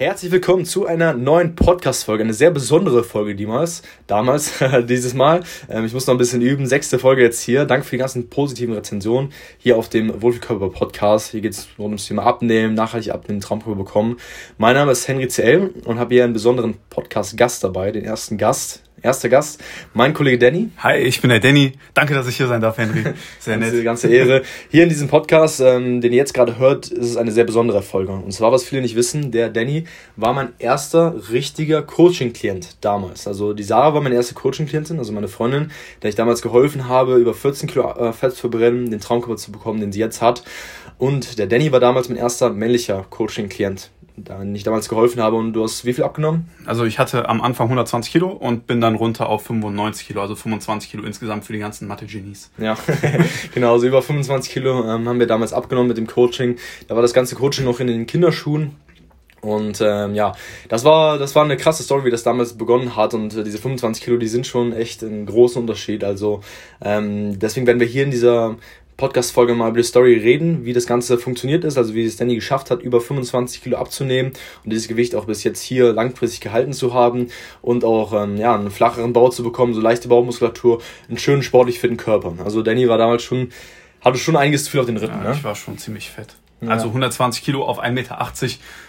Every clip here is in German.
Herzlich willkommen zu einer neuen Podcast-Folge. Eine sehr besondere Folge damals. Damals, dieses Mal. Ähm, ich muss noch ein bisschen üben. Sechste Folge jetzt hier. Danke für die ganzen positiven Rezensionen hier auf dem Wohlfühlkörper-Podcast. Hier geht es rund ums Thema Abnehmen, nachhaltig abnehmen, Traumkörper bekommen. Mein Name ist Henry CL und habe hier einen besonderen Podcast-Gast dabei, den ersten Gast erster Gast, mein Kollege Danny. Hi, ich bin der Danny. Danke, dass ich hier sein darf, Henry. Sehr nett. Diese ganze Ehre. Hier in diesem Podcast, ähm, den ihr jetzt gerade hört, ist es eine sehr besondere Folge. Und zwar, was viele nicht wissen, der Danny war mein erster richtiger Coaching-Klient damals. Also die Sarah war meine erste Coaching-Klientin, also meine Freundin, der ich damals geholfen habe, über 14 Kilo äh, Fett zu verbrennen, den Traumkörper zu bekommen, den sie jetzt hat. Und der Danny war damals mein erster männlicher Coaching-Klient da ich damals geholfen habe. Und du hast wie viel abgenommen? Also ich hatte am Anfang 120 Kilo und bin dann runter auf 95 Kilo, also 25 Kilo insgesamt für die ganzen Mathe-Genies. Ja, genau, also über 25 Kilo ähm, haben wir damals abgenommen mit dem Coaching. Da war das ganze Coaching noch in den Kinderschuhen. Und ähm, ja, das war, das war eine krasse Story, wie das damals begonnen hat. Und äh, diese 25 Kilo, die sind schon echt ein großer Unterschied. Also ähm, deswegen werden wir hier in dieser Podcast-Folge mal über die Story reden, wie das Ganze funktioniert ist, also wie es Danny geschafft hat, über 25 Kilo abzunehmen und dieses Gewicht auch bis jetzt hier langfristig gehalten zu haben und auch ähm, ja, einen flacheren Bau zu bekommen, so leichte Baumuskulatur, einen schönen sportlich fitten Körper. Also Danny war damals schon, hatte schon einiges zu viel auf den Rippen. Ja, ne? Ich war schon ziemlich fett. Ja. Also 120 Kilo auf 1,80 Meter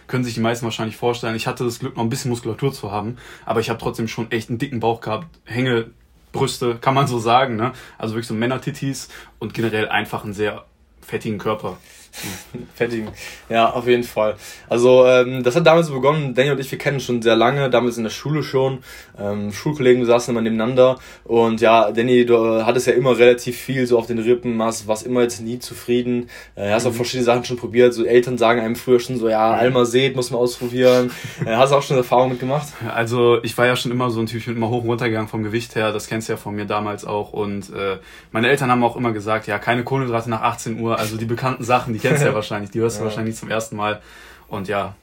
können sich die meisten wahrscheinlich vorstellen. Ich hatte das Glück, noch ein bisschen Muskulatur zu haben, aber ich habe trotzdem schon echt einen dicken Bauch gehabt. Hänge Brüste, kann man so sagen. Ne? Also wirklich so Männer-Tittis und generell einfach einen sehr fettigen Körper. Fettigen. Ja, auf jeden Fall. Also, ähm, das hat damals begonnen, Danny und ich, wir kennen schon sehr lange, damals in der Schule schon. Ähm, Schulkollegen saßen immer nebeneinander. Und ja, Danny, du hattest ja immer relativ viel so auf den Rippen, hast, warst immer jetzt nie zufrieden. Äh, hast auch mhm. verschiedene Sachen schon probiert. So Eltern sagen einem früher schon so, ja, Alma seht, muss man ausprobieren. äh, hast du auch schon Erfahrungen mitgemacht? Also, ich war ja schon immer so ein Typ, ich bin immer hoch und runter gegangen vom Gewicht her. Das kennst du ja von mir damals auch. Und äh, meine Eltern haben auch immer gesagt, ja, keine Kohlenhydrate nach 18 Uhr. Also die bekannten Sachen, die kennst ja wahrscheinlich. Die hörst du ja. wahrscheinlich zum ersten Mal. Und ja,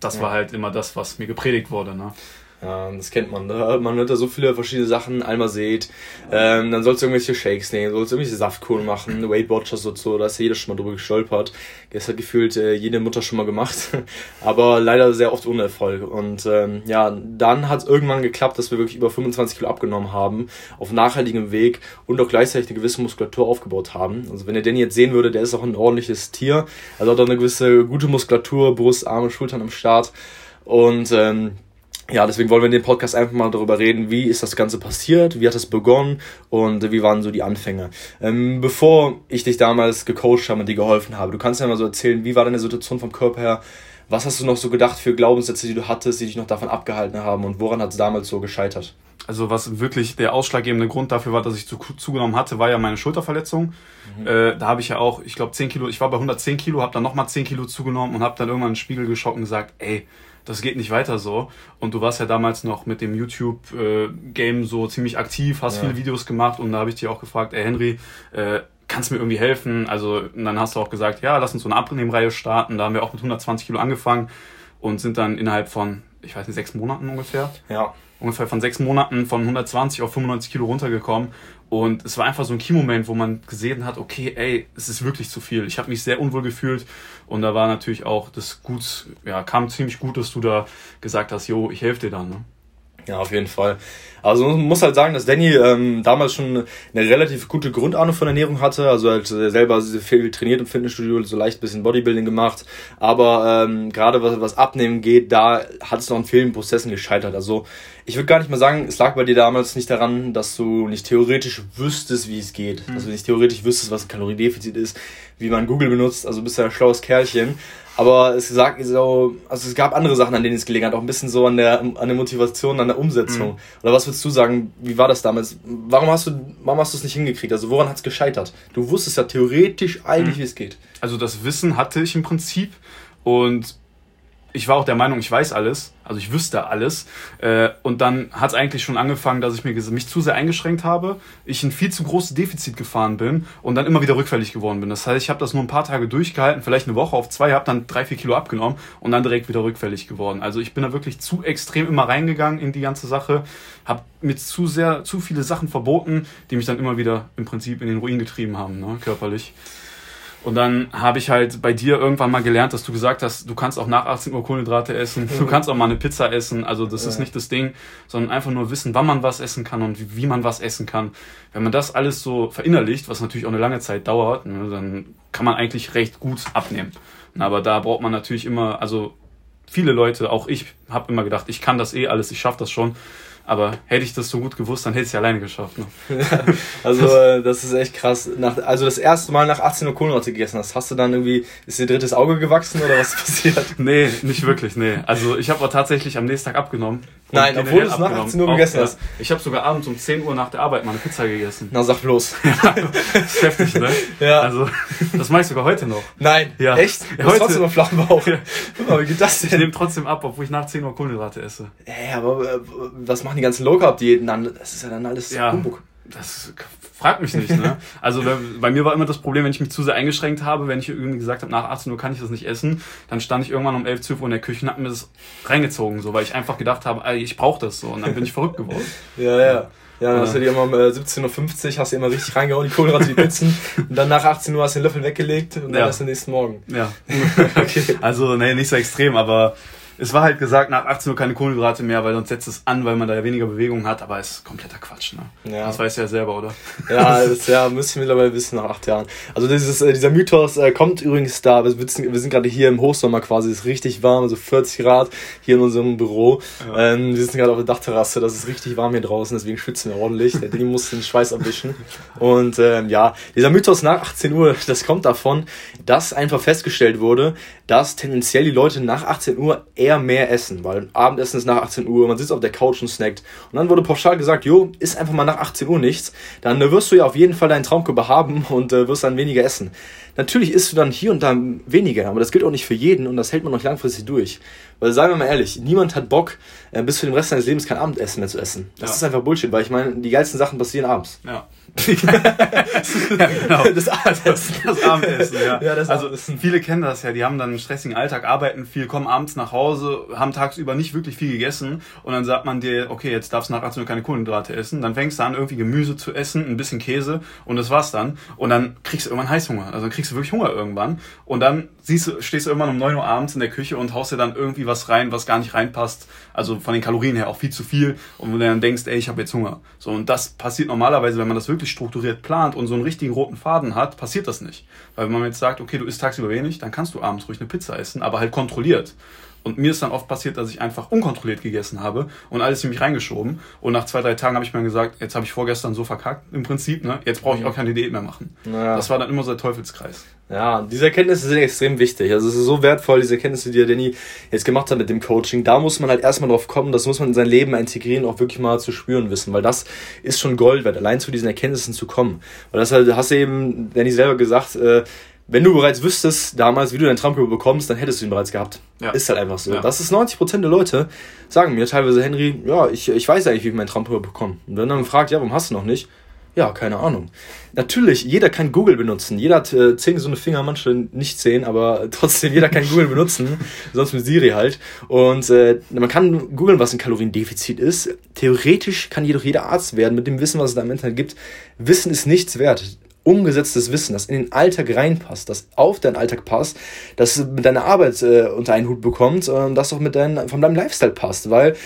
das ja. war halt immer das, was mir gepredigt wurde. Ne? Ja, das kennt man. Ne? Man hört da so viele verschiedene Sachen. Einmal seht, ähm, dann sollst du irgendwelche Shakes nehmen, sollst du irgendwelche Saftkuren machen, Weight Watchers und so. Da ist jeder schon mal drüber gestolpert. Das hat gefühlt äh, jede Mutter schon mal gemacht. Aber leider sehr oft ohne Erfolg. Und ähm, ja, dann hat es irgendwann geklappt, dass wir wirklich über 25 Kilo abgenommen haben. Auf nachhaltigem Weg und auch gleichzeitig eine gewisse Muskulatur aufgebaut haben. Also wenn ihr den jetzt sehen würde, der ist auch ein ordentliches Tier. Also hat auch eine gewisse gute Muskulatur, Brust, Arme, Schultern am Start. Und ähm, ja, deswegen wollen wir in dem Podcast einfach mal darüber reden, wie ist das Ganze passiert, wie hat es begonnen und wie waren so die Anfänge. Ähm, bevor ich dich damals gecoacht habe und dir geholfen habe, du kannst ja mal so erzählen, wie war deine Situation vom Körper her, was hast du noch so gedacht für Glaubenssätze, die du hattest, die dich noch davon abgehalten haben und woran hat es damals so gescheitert? Also was wirklich der ausschlaggebende Grund dafür war, dass ich zu, zugenommen hatte, war ja meine Schulterverletzung. Mhm. Äh, da habe ich ja auch, ich glaube 10 Kilo, ich war bei 110 Kilo, habe dann nochmal 10 Kilo zugenommen und habe dann irgendwann in den Spiegel geschaut und gesagt, ey, das geht nicht weiter so. Und du warst ja damals noch mit dem YouTube-Game so ziemlich aktiv, hast ja. viele Videos gemacht und da habe ich dich auch gefragt, ey Henry, äh, kannst du mir irgendwie helfen? Also, und dann hast du auch gesagt, ja, lass uns so eine Abnehmreihe starten. Da haben wir auch mit 120 Kilo angefangen und sind dann innerhalb von, ich weiß nicht, sechs Monaten ungefähr. Ja. Ungefähr von sechs Monaten von 120 auf 95 Kilo runtergekommen. Und es war einfach so ein Key-Moment, wo man gesehen hat, okay, ey, es ist wirklich zu viel. Ich habe mich sehr unwohl gefühlt und da war natürlich auch das gut, ja, kam ziemlich gut, dass du da gesagt hast, jo, ich helfe dir dann. Ne? Ja, auf jeden Fall. Also man muss halt sagen, dass Danny ähm, damals schon eine relativ gute Grundahnung von Ernährung hatte. Also halt selber viel trainiert im Fitnessstudio, so leicht bisschen Bodybuilding gemacht. Aber ähm, gerade was, was Abnehmen geht, da hat es noch an vielen Prozessen gescheitert. Also ich würde gar nicht mal sagen, es lag bei dir damals nicht daran, dass du nicht theoretisch wüsstest, wie es geht. Mhm. Dass du nicht theoretisch wüsstest, was ein Kaloriendefizit ist, wie man Google benutzt. Also bist ja ein schlaues Kerlchen. Aber es sagt so, also es gab andere Sachen, an denen es gelegen hat, auch ein bisschen so an der, an der Motivation, an der Umsetzung. Mhm. Oder was würdest du sagen, wie war das damals? Warum hast du, warum hast du es nicht hingekriegt? Also woran hat es gescheitert? Du wusstest ja theoretisch eigentlich, mhm. wie es geht. Also das Wissen hatte ich im Prinzip und ich war auch der Meinung, ich weiß alles, also ich wüsste alles. Äh, und dann hat es eigentlich schon angefangen, dass ich mir mich zu sehr eingeschränkt habe, ich ein viel zu großes Defizit gefahren bin und dann immer wieder rückfällig geworden bin. Das heißt, ich habe das nur ein paar Tage durchgehalten, vielleicht eine Woche auf zwei, habe dann drei, vier Kilo abgenommen und dann direkt wieder rückfällig geworden. Also ich bin da wirklich zu extrem immer reingegangen in die ganze Sache, habe mit zu sehr, zu viele Sachen verboten, die mich dann immer wieder im Prinzip in den Ruin getrieben haben, ne, körperlich. Und dann habe ich halt bei dir irgendwann mal gelernt, dass du gesagt hast, du kannst auch nach 18 Uhr Kohlenhydrate essen, du kannst auch mal eine Pizza essen. Also das ja. ist nicht das Ding, sondern einfach nur wissen, wann man was essen kann und wie, wie, man was essen kann. Wenn man das alles so verinnerlicht, was natürlich auch eine lange Zeit dauert, ne, dann kann man eigentlich recht gut abnehmen. Aber da braucht man natürlich immer, also viele Leute, auch ich, habe immer gedacht, ich kann das eh alles, ich schaffe das schon. Aber hätte ich das so gut gewusst, dann hätte ich es ja alleine geschafft. Ne? also äh, das ist echt krass. Nach, also das erste Mal nach 18 Uhr Kohlenhydrate gegessen hast, hast du dann irgendwie, ist dir drittes Auge gewachsen oder was passiert? nee, nicht wirklich, nee. Also ich habe auch tatsächlich am nächsten Tag abgenommen. Nein, obwohl du es nach 18 Uhr gegessen hast. Ich habe sogar abends um 10 Uhr nach der Arbeit mal eine Pizza gegessen. Na sag bloß. ja, das ist heftig, ne? Ja. Also das mache ich sogar heute noch. Nein, ja. echt? Ja, hast trotzdem noch flachen Bauch. Ja. Aber wie geht das denn? Ich nehme trotzdem ab, obwohl ich nach 10 Uhr Kohlenhydrate esse. Ey, aber äh, was machen die ganzen Low Carb Diäten dann? Das ist ja dann alles ja, Humbug. Das fragt mich nicht. Ne? Also bei mir war immer das Problem, wenn ich mich zu sehr eingeschränkt habe, wenn ich irgendwie gesagt habe, nach 18 Uhr kann ich das nicht essen, dann stand ich irgendwann um 11, 12 Uhr in der Küche und habe mir das reingezogen, so, weil ich einfach gedacht habe, ey, ich brauche das so und dann bin ich verrückt geworden. ja, ja. Ja, dann hast du dir immer um 17.50 Uhr, hast du immer richtig reingehauen, die Kohlenhydrate, die Pizzen. und dann nach 18 Uhr hast du den Löffel weggelegt und dann ja. erst den nächsten Morgen. Ja. okay. Also, nee, nicht so extrem, aber es war halt gesagt, nach 18 Uhr keine Kohlenhydrate mehr, weil sonst setzt es an, weil man da ja weniger Bewegung hat, aber es ist kompletter Quatsch, ne? Ja. Das weißt du ja selber, oder? Ja, das ja, müsste ich mittlerweile wissen nach acht Jahren. Also dieses, äh, dieser Mythos äh, kommt übrigens da, wir, sitzen, wir sind gerade hier im Hochsommer quasi, es ist richtig warm, also 40 Grad hier in unserem Büro. Ja. Ähm, wir sitzen gerade auf der Dachterrasse, das ist richtig warm hier draußen, deswegen schwitzen wir ordentlich. Der Ding muss den Schweiß abwischen. Und ähm, ja, dieser Mythos nach 18 Uhr, das kommt davon, dass einfach festgestellt wurde, dass tendenziell die Leute nach 18 Uhr eher mehr essen, weil Abendessen ist nach 18 Uhr, man sitzt auf der Couch und snackt. Und dann wurde pauschal gesagt, jo, isst einfach mal nach 18 Uhr nichts, dann äh, wirst du ja auf jeden Fall deinen Traumkörper haben und äh, wirst dann weniger essen. Natürlich isst du dann hier und da weniger, aber das gilt auch nicht für jeden und das hält man noch langfristig durch. Weil seien wir mal ehrlich, niemand hat Bock, äh, bis für den Rest seines Lebens kein Abendessen mehr zu essen. Das ja. ist einfach Bullshit, weil ich meine, die geilsten Sachen passieren abends. Ja. Ja, genau. Das Abendessen. Das Abendessen, ja. ja das also Abendessen. viele kennen das ja, die haben dann einen stressigen Alltag, arbeiten viel, kommen abends nach Hause, haben tagsüber nicht wirklich viel gegessen und dann sagt man dir, okay, jetzt darfst du nach 18 Uhr keine Kohlenhydrate essen. Dann fängst du an, irgendwie Gemüse zu essen, ein bisschen Käse und das war's dann. Und dann kriegst du irgendwann Heißhunger. Also dann kriegst du wirklich Hunger irgendwann. Und dann siehst du, stehst du irgendwann um 9 Uhr abends in der Küche und haust dir dann irgendwie was rein, was gar nicht reinpasst. Also von den Kalorien her auch viel zu viel. Und wenn du dann denkst, ey, ich habe jetzt Hunger. So, und das passiert normalerweise, wenn man das wirklich strukturiert plant und so einen richtigen roten Faden hat, passiert das nicht. Weil wenn man jetzt sagt, okay, du isst tagsüber wenig, dann kannst du abends ruhig eine Pizza essen, aber halt kontrolliert. Und mir ist dann oft passiert, dass ich einfach unkontrolliert gegessen habe und alles in mich reingeschoben. Und nach zwei, drei Tagen habe ich mir gesagt, jetzt habe ich vorgestern so verkackt im Prinzip, ne? jetzt brauche ich auch keine Diät mehr machen. Naja. Das war dann immer so der Teufelskreis. Ja, diese Erkenntnisse sind extrem wichtig. Also es ist so wertvoll, diese Erkenntnisse, die der Danny jetzt gemacht hat mit dem Coaching. Da muss man halt erstmal drauf kommen, das muss man in sein Leben integrieren, auch wirklich mal zu spüren wissen, weil das ist schon Gold wert, allein zu diesen Erkenntnissen zu kommen. Weil das halt, hast du eben, Danny selber gesagt, äh, wenn du bereits wüsstest damals, wie du deinen Traumkörper bekommst, dann hättest du ihn bereits gehabt. Ja. Ist halt einfach so. Ja. Das ist 90% der Leute, sagen mir teilweise, Henry, ja, ich, ich weiß eigentlich, wie ich meinen Traumkörper bekomme. Und wenn dann fragt, ja, warum hast du noch nicht? Ja, keine Ahnung. Natürlich, jeder kann Google benutzen. Jeder hat äh, zehn gesunde Finger, manche nicht zehn, aber trotzdem, jeder kann Google benutzen. Sonst mit Siri halt. Und äh, man kann googeln, was ein Kaloriendefizit ist. Theoretisch kann jedoch jeder Arzt werden mit dem Wissen, was es da im Internet gibt. Wissen ist nichts wert umgesetztes Wissen, das in den Alltag reinpasst, das auf deinen Alltag passt, das mit deiner Arbeit äh, unter einen Hut bekommt, äh, das auch mit dein, von deinem Lifestyle passt, weil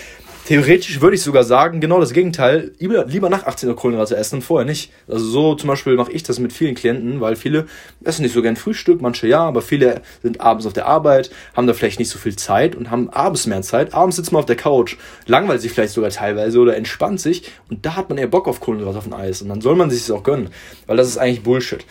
Theoretisch würde ich sogar sagen, genau das Gegenteil, lieber, lieber nach 18 Uhr Kohlenhydrate essen und vorher nicht. Also so zum Beispiel mache ich das mit vielen Klienten, weil viele essen nicht so gern Frühstück, manche ja, aber viele sind abends auf der Arbeit, haben da vielleicht nicht so viel Zeit und haben abends mehr Zeit. Abends sitzt man auf der Couch, langweilt sich vielleicht sogar teilweise oder entspannt sich und da hat man eher Bock auf Kohlenhydrate auf dem Eis und dann soll man sich das auch gönnen, weil das ist eigentlich Bullshit.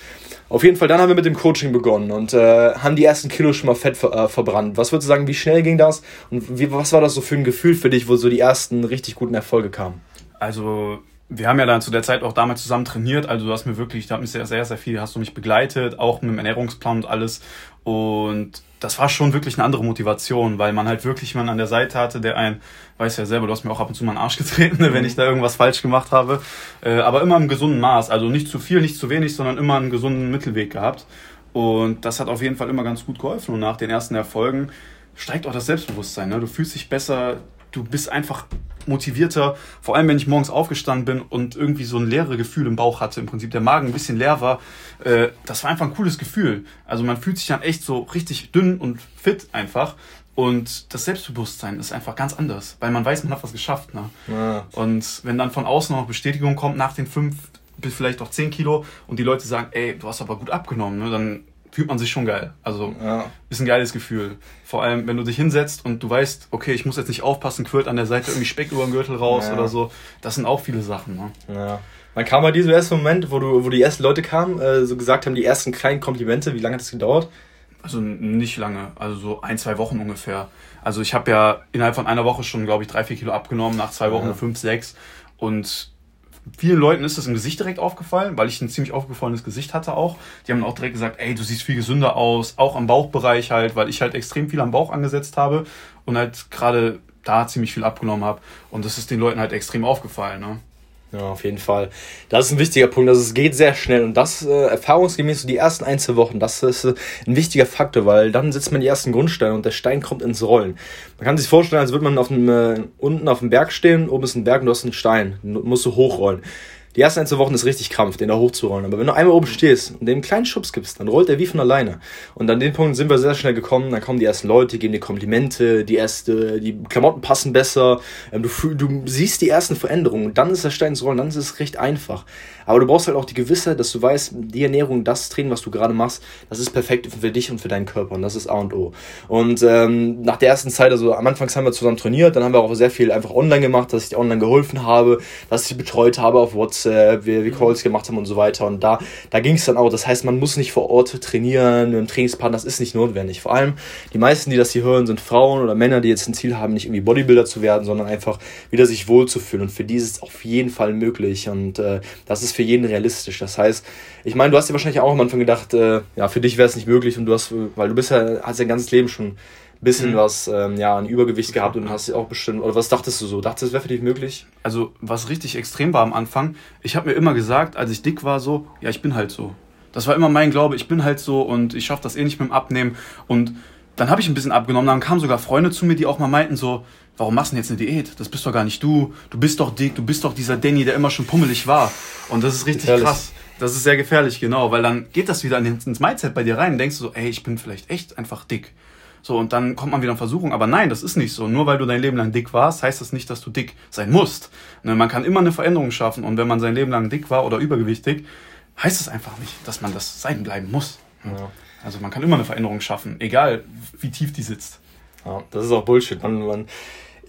Auf jeden Fall, dann haben wir mit dem Coaching begonnen und äh, haben die ersten Kilos schon mal Fett ver äh, verbrannt. Was würdest du sagen, wie schnell ging das und wie, was war das so für ein Gefühl für dich, wo so die ersten richtig guten Erfolge kamen? Also wir haben ja dann zu der Zeit auch damals zusammen trainiert, also du hast mir wirklich, da hat mich sehr, sehr, sehr viel, hast du mich begleitet, auch mit dem Ernährungsplan und alles. Und das war schon wirklich eine andere Motivation, weil man halt wirklich jemanden an der Seite hatte, der ein, weiß ja selber, du hast mir auch ab und zu mal einen Arsch getreten, wenn ich da irgendwas falsch gemacht habe. Äh, aber immer im gesunden Maß, also nicht zu viel, nicht zu wenig, sondern immer einen gesunden Mittelweg gehabt. Und das hat auf jeden Fall immer ganz gut geholfen. Und nach den ersten Erfolgen steigt auch das Selbstbewusstsein. Ne? Du fühlst dich besser, du bist einfach motivierter, vor allem wenn ich morgens aufgestanden bin und irgendwie so ein leere Gefühl im Bauch hatte, im Prinzip der Magen ein bisschen leer war, äh, das war einfach ein cooles Gefühl. Also man fühlt sich dann echt so richtig dünn und fit einfach. Und das Selbstbewusstsein ist einfach ganz anders, weil man weiß, man hat was geschafft. Ne? Ja. Und wenn dann von außen noch Bestätigung kommt nach den fünf bis vielleicht auch zehn Kilo und die Leute sagen, ey, du hast aber gut abgenommen, ne? dann fühlt man sich schon geil. Also ja. ist ein geiles Gefühl. Vor allem, wenn du dich hinsetzt und du weißt, okay, ich muss jetzt nicht aufpassen, quillt an der Seite irgendwie Speck über den Gürtel raus ja. oder so. Das sind auch viele Sachen. Ne? Ja. Wann kam bei diesem ersten Moment, wo du, wo die ersten Leute kamen, äh, so gesagt haben, die ersten kleinen Komplimente, wie lange hat das gedauert? Also nicht lange, also so ein, zwei Wochen ungefähr. Also ich habe ja innerhalb von einer Woche schon, glaube ich, drei, vier Kilo abgenommen, nach zwei Wochen ja. fünf, sechs. Und vielen Leuten ist das im Gesicht direkt aufgefallen, weil ich ein ziemlich aufgefallenes Gesicht hatte auch. Die haben auch direkt gesagt, ey, du siehst viel gesünder aus, auch am Bauchbereich halt, weil ich halt extrem viel am Bauch angesetzt habe und halt gerade da ziemlich viel abgenommen habe. Und das ist den Leuten halt extrem aufgefallen, ne? Ja, auf jeden Fall. Das ist ein wichtiger Punkt. Also es geht sehr schnell und das äh, erfahrungsgemäß so die ersten ein, zwei Wochen, das ist äh, ein wichtiger Faktor, weil dann setzt man die ersten Grundsteine und der Stein kommt ins Rollen. Man kann sich vorstellen, als würde man auf dem, äh, unten auf dem Berg stehen, oben ist ein Berg und du hast einen Stein, musst du hochrollen. Die ersten ein, zwei Wochen ist richtig Krampf, den da hochzurollen. Aber wenn du einmal oben stehst und dem einen kleinen Schubs gibst, dann rollt er wie von alleine. Und an den Punkt sind wir sehr schnell gekommen. Dann kommen die ersten Leute, geben dir Komplimente, die erste, die Klamotten passen besser. Ähm, du, du siehst die ersten Veränderungen. Und dann ist der Stein ins Rollen, dann ist es recht einfach. Aber du brauchst halt auch die Gewissheit, dass du weißt, die Ernährung, das Training, was du gerade machst, das ist perfekt für dich und für deinen Körper. Und das ist A und O. Und ähm, nach der ersten Zeit, also am Anfang haben wir zusammen trainiert, dann haben wir auch sehr viel einfach online gemacht, dass ich dir online geholfen habe, dass ich sie betreut habe auf WhatsApp, wir, wir Calls gemacht haben und so weiter. Und da, da ging es dann auch. Das heißt, man muss nicht vor Ort trainieren mit einem Trainingspartner, das ist nicht notwendig. Vor allem die meisten, die das hier hören, sind Frauen oder Männer, die jetzt ein Ziel haben, nicht irgendwie Bodybuilder zu werden, sondern einfach wieder sich wohlzufühlen. Und für die ist es auf jeden Fall möglich. Und äh, das ist für jeden realistisch. Das heißt, ich meine, du hast dir wahrscheinlich auch am Anfang gedacht, äh, ja, für dich wäre es nicht möglich und du hast, weil du bist ja, hast dein ganzes Leben schon bisschen mhm. was, ähm, ja, ein Übergewicht gehabt und hast auch bestimmt, oder was dachtest du so? Dachtest du, es wäre für dich möglich? Also, was richtig extrem war am Anfang, ich habe mir immer gesagt, als ich dick war, so, ja, ich bin halt so. Das war immer mein Glaube, ich bin halt so und ich schaffe das eh nicht mit dem Abnehmen und dann habe ich ein bisschen abgenommen, dann kamen sogar Freunde zu mir, die auch mal meinten so, warum machst du denn jetzt eine Diät? Das bist doch gar nicht du. Du bist doch dick, du bist doch dieser Danny, der immer schon pummelig war. Und das ist richtig gefährlich. krass. Das ist sehr gefährlich, genau, weil dann geht das wieder ins Mindset bei dir rein. denkst du so, ey, ich bin vielleicht echt einfach dick. So, und dann kommt man wieder in Versuchung. Aber nein, das ist nicht so. Nur weil du dein Leben lang dick warst, heißt das nicht, dass du dick sein musst. Ne, man kann immer eine Veränderung schaffen. Und wenn man sein Leben lang dick war oder übergewichtig, heißt es einfach nicht, dass man das sein bleiben muss. Ja. Also man kann immer eine Veränderung schaffen, egal wie tief die sitzt. Ja, das ist auch Bullshit. Man, man,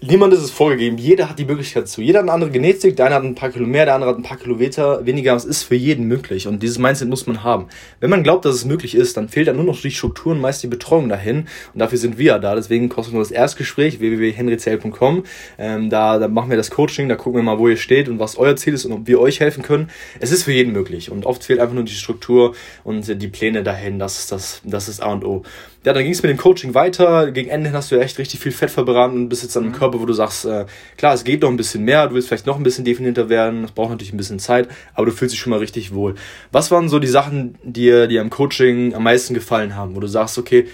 niemand ist es vorgegeben. Jeder hat die Möglichkeit zu. Jeder hat eine andere Genetik. Der eine hat ein paar Kilo mehr, der andere hat ein paar Kilometer weniger. Es ist für jeden möglich. Und dieses Mindset muss man haben. Wenn man glaubt, dass es möglich ist, dann fehlt dann nur noch die Strukturen, meist die Betreuung dahin. Und dafür sind wir da. Deswegen das Erstgespräch www.henryzell.com. Ähm, da, da machen wir das Coaching. Da gucken wir mal, wo ihr steht und was euer Ziel ist und ob wir euch helfen können. Es ist für jeden möglich. Und oft fehlt einfach nur die Struktur und die Pläne dahin. Das ist das, das ist A und O ja, dann ging es mit dem Coaching weiter. Gegen Ende hast du ja echt richtig viel Fett verbrannt und bist jetzt an einem mhm. Körper, wo du sagst, äh, klar, es geht noch ein bisschen mehr, du willst vielleicht noch ein bisschen definierter werden, das braucht natürlich ein bisschen Zeit, aber du fühlst dich schon mal richtig wohl. Was waren so die Sachen, die dir am Coaching am meisten gefallen haben, wo du sagst, okay,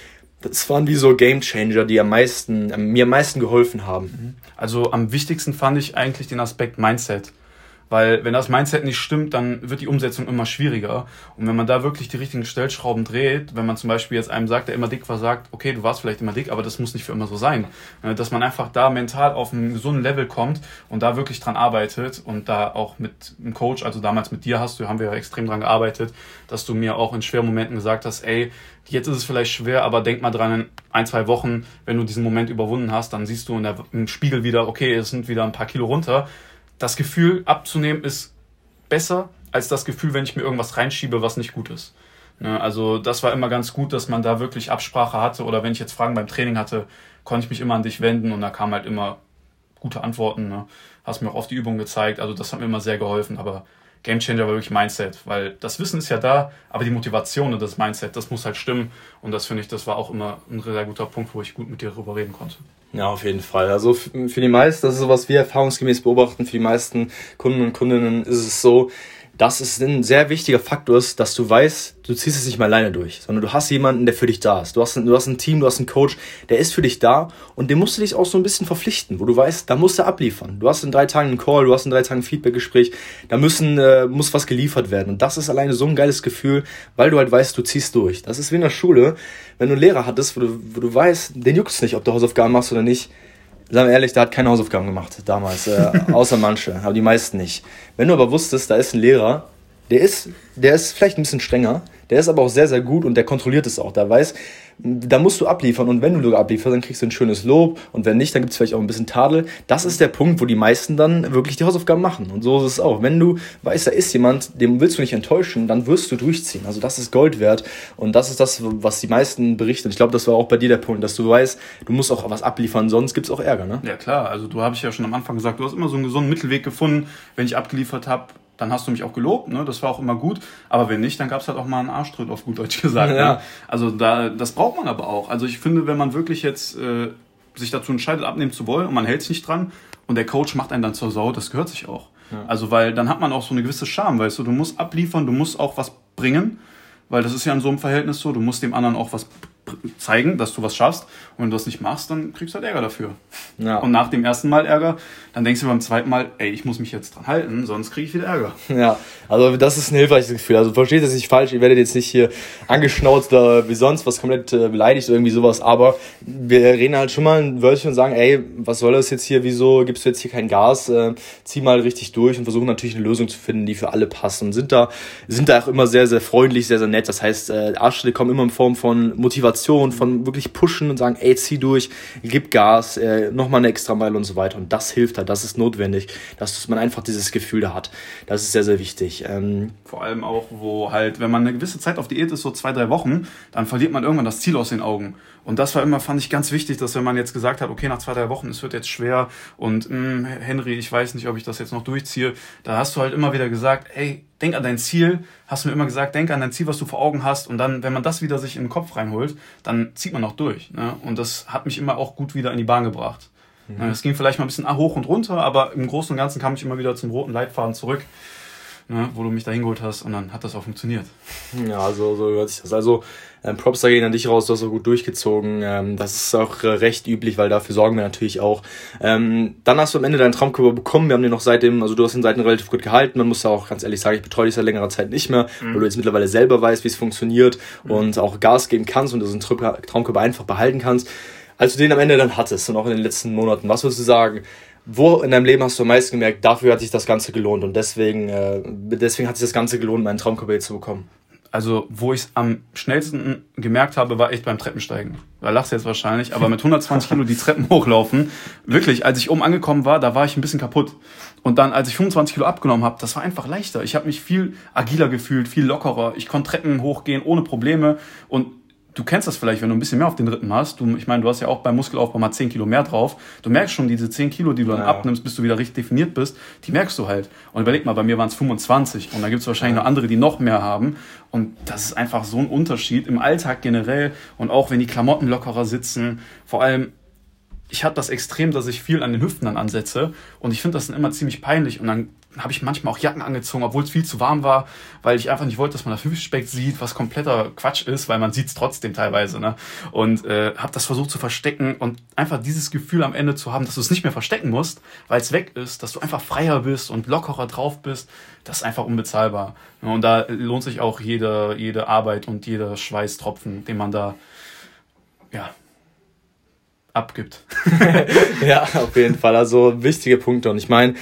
das waren wie so Game Changer, die am meisten, mir am meisten geholfen haben? Mhm. Also am wichtigsten fand ich eigentlich den Aspekt Mindset. Weil wenn das Mindset nicht stimmt, dann wird die Umsetzung immer schwieriger. Und wenn man da wirklich die richtigen Stellschrauben dreht, wenn man zum Beispiel jetzt einem sagt, der immer dick war, sagt, okay, du warst vielleicht immer dick, aber das muss nicht für immer so sein. Äh, dass man einfach da mental auf einen gesunden Level kommt und da wirklich dran arbeitet und da auch mit einem Coach, also damals mit dir hast du, haben wir ja extrem dran gearbeitet, dass du mir auch in schweren Momenten gesagt hast, ey, jetzt ist es vielleicht schwer, aber denk mal dran, in ein, zwei Wochen, wenn du diesen Moment überwunden hast, dann siehst du in der, im Spiegel wieder, okay, es sind wieder ein paar Kilo runter das Gefühl abzunehmen ist besser als das Gefühl, wenn ich mir irgendwas reinschiebe, was nicht gut ist. Ne, also das war immer ganz gut, dass man da wirklich Absprache hatte oder wenn ich jetzt Fragen beim Training hatte, konnte ich mich immer an dich wenden und da kamen halt immer gute Antworten. Ne? Hast mir auch oft die Übung gezeigt, also das hat mir immer sehr geholfen, aber Gamechanger war wirklich Mindset, weil das Wissen ist ja da, aber die Motivation und das Mindset, das muss halt stimmen und das finde ich, das war auch immer ein sehr guter Punkt, wo ich gut mit dir darüber reden konnte. Ja, auf jeden Fall. Also für die meisten, das ist so, was wir erfahrungsgemäß beobachten, für die meisten Kunden und Kundinnen ist es so, dass es ein sehr wichtiger Faktor ist, dass du weißt, du ziehst es nicht mal alleine durch, sondern du hast jemanden, der für dich da ist. Du hast, du hast ein Team, du hast einen Coach, der ist für dich da und dem musst du dich auch so ein bisschen verpflichten, wo du weißt, da musst du abliefern. Du hast in drei Tagen einen Call, du hast in drei Tagen ein Feedbackgespräch, da müssen, äh, muss was geliefert werden. Und das ist alleine so ein geiles Gefühl, weil du halt weißt, du ziehst durch. Das ist wie in der Schule, wenn du einen Lehrer hattest, wo du, wo du weißt, den juckt es nicht, ob du Hausaufgaben machst oder nicht sagen wir ehrlich, der hat keine Hausaufgaben gemacht damals, äh, außer manche, aber die meisten nicht. Wenn du aber wusstest, da ist ein Lehrer, der ist, der ist vielleicht ein bisschen strenger, der ist aber auch sehr, sehr gut und der kontrolliert es auch. Der weiß, da musst du abliefern und wenn du ablieferst, dann kriegst du ein schönes Lob und wenn nicht, dann gibt es vielleicht auch ein bisschen Tadel. Das ist der Punkt, wo die meisten dann wirklich die Hausaufgaben machen und so ist es auch. Wenn du weißt, da ist jemand, dem willst du nicht enttäuschen, dann wirst du durchziehen. Also das ist Gold wert und das ist das, was die meisten berichten. Ich glaube, das war auch bei dir der Punkt, dass du weißt, du musst auch was abliefern, sonst gibt es auch Ärger, ne? Ja klar, also du habe ich ja schon am Anfang gesagt, du hast immer so einen gesunden Mittelweg gefunden, wenn ich abgeliefert habe, dann hast du mich auch gelobt, ne? das war auch immer gut. Aber wenn nicht, dann gab es halt auch mal einen Arschtritt, auf gut Deutsch gesagt. Ja. Ne? Also da, das braucht man aber auch. Also ich finde, wenn man wirklich jetzt äh, sich dazu entscheidet, abnehmen zu wollen und man hält sich nicht dran und der Coach macht einen dann zur Sau, das gehört sich auch. Ja. Also weil dann hat man auch so eine gewisse Scham, weißt du, du musst abliefern, du musst auch was bringen, weil das ist ja in so einem Verhältnis so, du musst dem anderen auch was zeigen, dass du was schaffst. Und wenn du das nicht machst, dann kriegst du halt Ärger dafür. Ja. Und nach dem ersten Mal Ärger, dann denkst du beim zweiten Mal, ey, ich muss mich jetzt dran halten, sonst kriege ich wieder Ärger. Ja, also das ist ein hilfreiches Gefühl. Also versteht es nicht falsch, ihr werdet jetzt nicht hier angeschnauzt oder wie sonst was komplett äh, beleidigt oder irgendwie sowas, aber wir reden halt schon mal ein Wörtchen und sagen, ey, was soll das jetzt hier, wieso gibst du jetzt hier kein Gas, äh, zieh mal richtig durch und versuchen natürlich eine Lösung zu finden, die für alle passt und sind da, sind da auch immer sehr, sehr freundlich, sehr, sehr nett. Das heißt, äh, Arschtritte kommen immer in Form von Motivation, von wirklich pushen und sagen, ey, zieh durch, gib Gas, äh, nochmal eine extra Meile und so weiter und das hilft halt, das ist notwendig, dass man einfach dieses Gefühl da hat. Das ist sehr, sehr wichtig. Ähm, Vor allem auch, wo halt, wenn man eine gewisse Zeit auf Diät ist, so zwei, drei Wochen, dann verliert man irgendwann das Ziel aus den Augen. Und das war immer, fand ich ganz wichtig, dass wenn man jetzt gesagt hat, okay, nach zwei, drei Wochen, es wird jetzt schwer und mh, hm, Henry, ich weiß nicht, ob ich das jetzt noch durchziehe, da hast du halt immer wieder gesagt, ey, denk an dein Ziel, hast du mir immer gesagt, denk an dein Ziel, was du vor Augen hast und dann, wenn man das wieder sich in den Kopf reinholt, dann zieht man auch durch. Ne? Und das hat mich immer auch gut wieder in die Bahn gebracht. Mhm. Es ging vielleicht mal ein bisschen hoch und runter, aber im Großen und Ganzen kam ich immer wieder zum roten Leitfaden zurück ne, wo du mich da hingeholt hast und dann hat das auch funktioniert. Ja, also so hört sich das. Also ähm, Props da gehen an dich raus, du hast so gut durchgezogen. Ähm, das ist auch äh, recht üblich, weil dafür sorgen wir natürlich auch. Ähm, dann hast du am Ende deinen Traumkörper bekommen. Wir haben den noch seitdem, also du hast den seitdem relativ gut gehalten. Man muss ja auch ganz ehrlich sagen, ich betreue dich seit längerer Zeit nicht mehr, mhm. weil du jetzt mittlerweile selber weißt, wie es funktioniert mhm. und auch Gas geben kannst und diesen Traumkörper einfach behalten kannst. Als du den am Ende dann hattest und auch in den letzten Monaten, was würdest du sagen? wo in deinem Leben hast du am meisten gemerkt, dafür hat sich das Ganze gelohnt und deswegen, äh, deswegen hat sich das Ganze gelohnt, meinen Traumkörper zu bekommen? Also, wo ich es am schnellsten gemerkt habe, war echt beim Treppensteigen. Da lachst du jetzt wahrscheinlich, aber mit 120 Kilo die Treppen hochlaufen, wirklich, als ich oben angekommen war, da war ich ein bisschen kaputt. Und dann, als ich 25 Kilo abgenommen habe, das war einfach leichter. Ich habe mich viel agiler gefühlt, viel lockerer. Ich konnte Treppen hochgehen ohne Probleme. Und du kennst das vielleicht, wenn du ein bisschen mehr auf den dritten hast. Du, ich meine, du hast ja auch beim Muskelaufbau mal 10 Kilo mehr drauf. Du merkst schon diese 10 Kilo, die du dann ja. abnimmst, bis du wieder richtig definiert bist, die merkst du halt. Und überleg mal, bei mir waren es 25 und da gibt es wahrscheinlich ja. noch andere, die noch mehr haben. Und das ist einfach so ein Unterschied im Alltag generell und auch wenn die Klamotten lockerer sitzen. Vor allem, ich habe das extrem, dass ich viel an den Hüften dann ansetze und ich finde das dann immer ziemlich peinlich und dann habe ich manchmal auch Jacken angezogen, obwohl es viel zu warm war, weil ich einfach nicht wollte, dass man das Hüftspeck sieht, was kompletter Quatsch ist, weil man sieht es trotzdem teilweise. Ne? Und äh, habe das versucht zu verstecken und einfach dieses Gefühl am Ende zu haben, dass du es nicht mehr verstecken musst, weil es weg ist, dass du einfach freier bist und lockerer drauf bist, das ist einfach unbezahlbar. Und da lohnt sich auch jede, jede Arbeit und jeder Schweißtropfen, den man da ja, abgibt. ja, auf jeden Fall. Also wichtige Punkte. Und ich meine,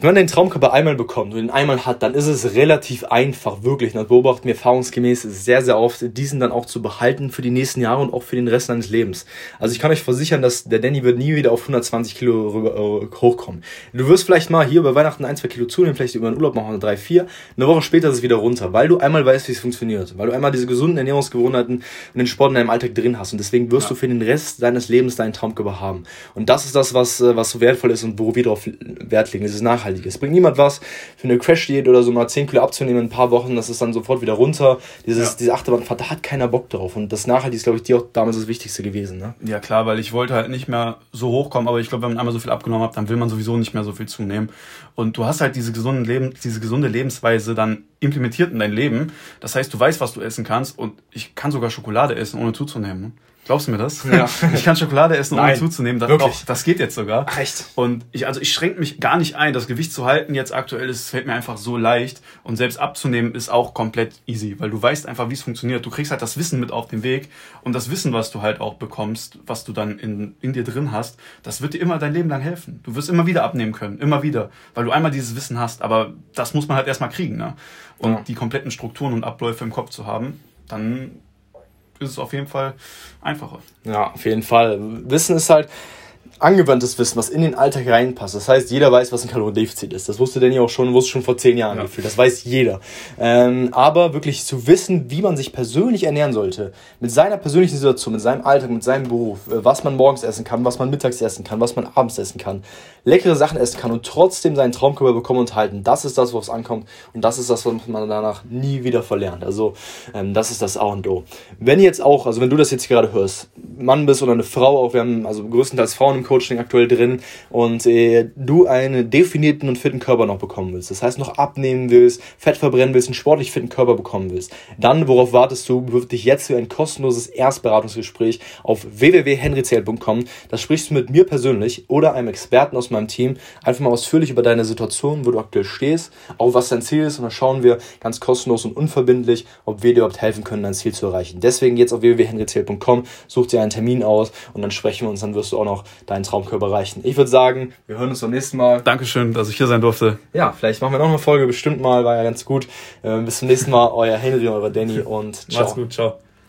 wenn man den Traumkörper einmal bekommt und ihn einmal hat, dann ist es relativ einfach, wirklich. Das beobachten wir erfahrungsgemäß sehr, sehr oft, diesen dann auch zu behalten für die nächsten Jahre und auch für den Rest seines Lebens. Also ich kann euch versichern, dass der Danny wird nie wieder auf 120 Kilo rüber, äh, hochkommen. Du wirst vielleicht mal hier über Weihnachten ein, zwei Kilo zunehmen, vielleicht über den Urlaub machen, drei, vier. Eine Woche später ist es wieder runter, weil du einmal weißt, wie es funktioniert. Weil du einmal diese gesunden Ernährungsgewohnheiten und den Sport in deinem Alltag drin hast. Und deswegen wirst ja. du für den Rest deines Lebens deinen Traumkörper haben. Und das ist das, was, äh, was so wertvoll ist und wo wir darauf Wert legen. Es ist nachhaltig ist. Bringt niemand was für eine Crash-Diät oder so mal 10 Kilo abzunehmen in ein paar Wochen, das ist dann sofort wieder runter. Dieses, ja. Diese Achterbahnfahrt, da hat keiner Bock drauf. Und das nachhaltig ist, glaube ich, dir auch damals das Wichtigste gewesen. Ne? Ja, klar, weil ich wollte halt nicht mehr so hochkommen, aber ich glaube, wenn man einmal so viel abgenommen hat, dann will man sowieso nicht mehr so viel zunehmen. Und du hast halt diese, gesunden Leben, diese gesunde Lebensweise dann implementiert in dein Leben. Das heißt, du weißt, was du essen kannst und ich kann sogar Schokolade essen, ohne zuzunehmen. Glaubst du mir das? Ja. Ich kann Schokolade essen, ohne Nein, zuzunehmen. Das, wirklich? Auch, das geht jetzt sogar. Echt? Und ich, also ich schränke mich gar nicht ein. Das Gewicht zu halten jetzt aktuell ist, fällt mir einfach so leicht. Und selbst abzunehmen ist auch komplett easy, weil du weißt einfach, wie es funktioniert. Du kriegst halt das Wissen mit auf den Weg. Und das Wissen, was du halt auch bekommst, was du dann in, in dir drin hast, das wird dir immer dein Leben lang helfen. Du wirst immer wieder abnehmen können. Immer wieder. Weil du einmal dieses Wissen hast. Aber das muss man halt erstmal kriegen, ne? Und ja. die kompletten Strukturen und Abläufe im Kopf zu haben, dann ist es auf jeden Fall einfacher. Ja, auf jeden Fall. Wissen ist halt, angewandtes Wissen, was in den Alltag reinpasst. Das heißt, jeder weiß, was ein Kaloriendefizit ist. Das wusste Danny auch schon, wusste schon vor zehn Jahren ja. gefühlt. Das weiß jeder. Ähm, aber wirklich zu wissen, wie man sich persönlich ernähren sollte, mit seiner persönlichen Situation, mit seinem Alltag, mit seinem Beruf, äh, was man morgens essen kann, was man mittags essen kann, was man abends essen kann, leckere Sachen essen kann und trotzdem seinen Traumkörper bekommen und halten. Das ist das, worauf es ankommt. Und das ist das, was man danach nie wieder verlernt. Also, ähm, das ist das A und O. Wenn jetzt auch, also wenn du das jetzt gerade hörst, Mann bist oder eine Frau, auch wir haben also größtenteils Frauen im Coaching aktuell drin und äh, du einen definierten und fitten Körper noch bekommen willst, das heißt noch abnehmen willst, Fett verbrennen willst, einen sportlich fitten Körper bekommen willst, dann worauf wartest du? Bewirb dich jetzt für ein kostenloses Erstberatungsgespräch auf www.henryzelt.com. Das sprichst du mit mir persönlich oder einem Experten aus meinem Team einfach mal ausführlich über deine Situation, wo du aktuell stehst, auch was dein Ziel ist und dann schauen wir ganz kostenlos und unverbindlich, ob wir dir überhaupt helfen können, dein Ziel zu erreichen. Deswegen jetzt auf www.henryzelt.com, such dir einen Termin aus und dann sprechen wir uns, dann wirst du auch noch deinen Traumkörper erreichen. Ich würde sagen, wir hören uns beim nächsten Mal. Dankeschön, dass ich hier sein durfte. Ja, vielleicht machen wir noch eine Folge, bestimmt mal, war ja ganz gut. Äh, bis zum nächsten Mal, euer Henry, euer Danny und ciao. Macht's gut, ciao.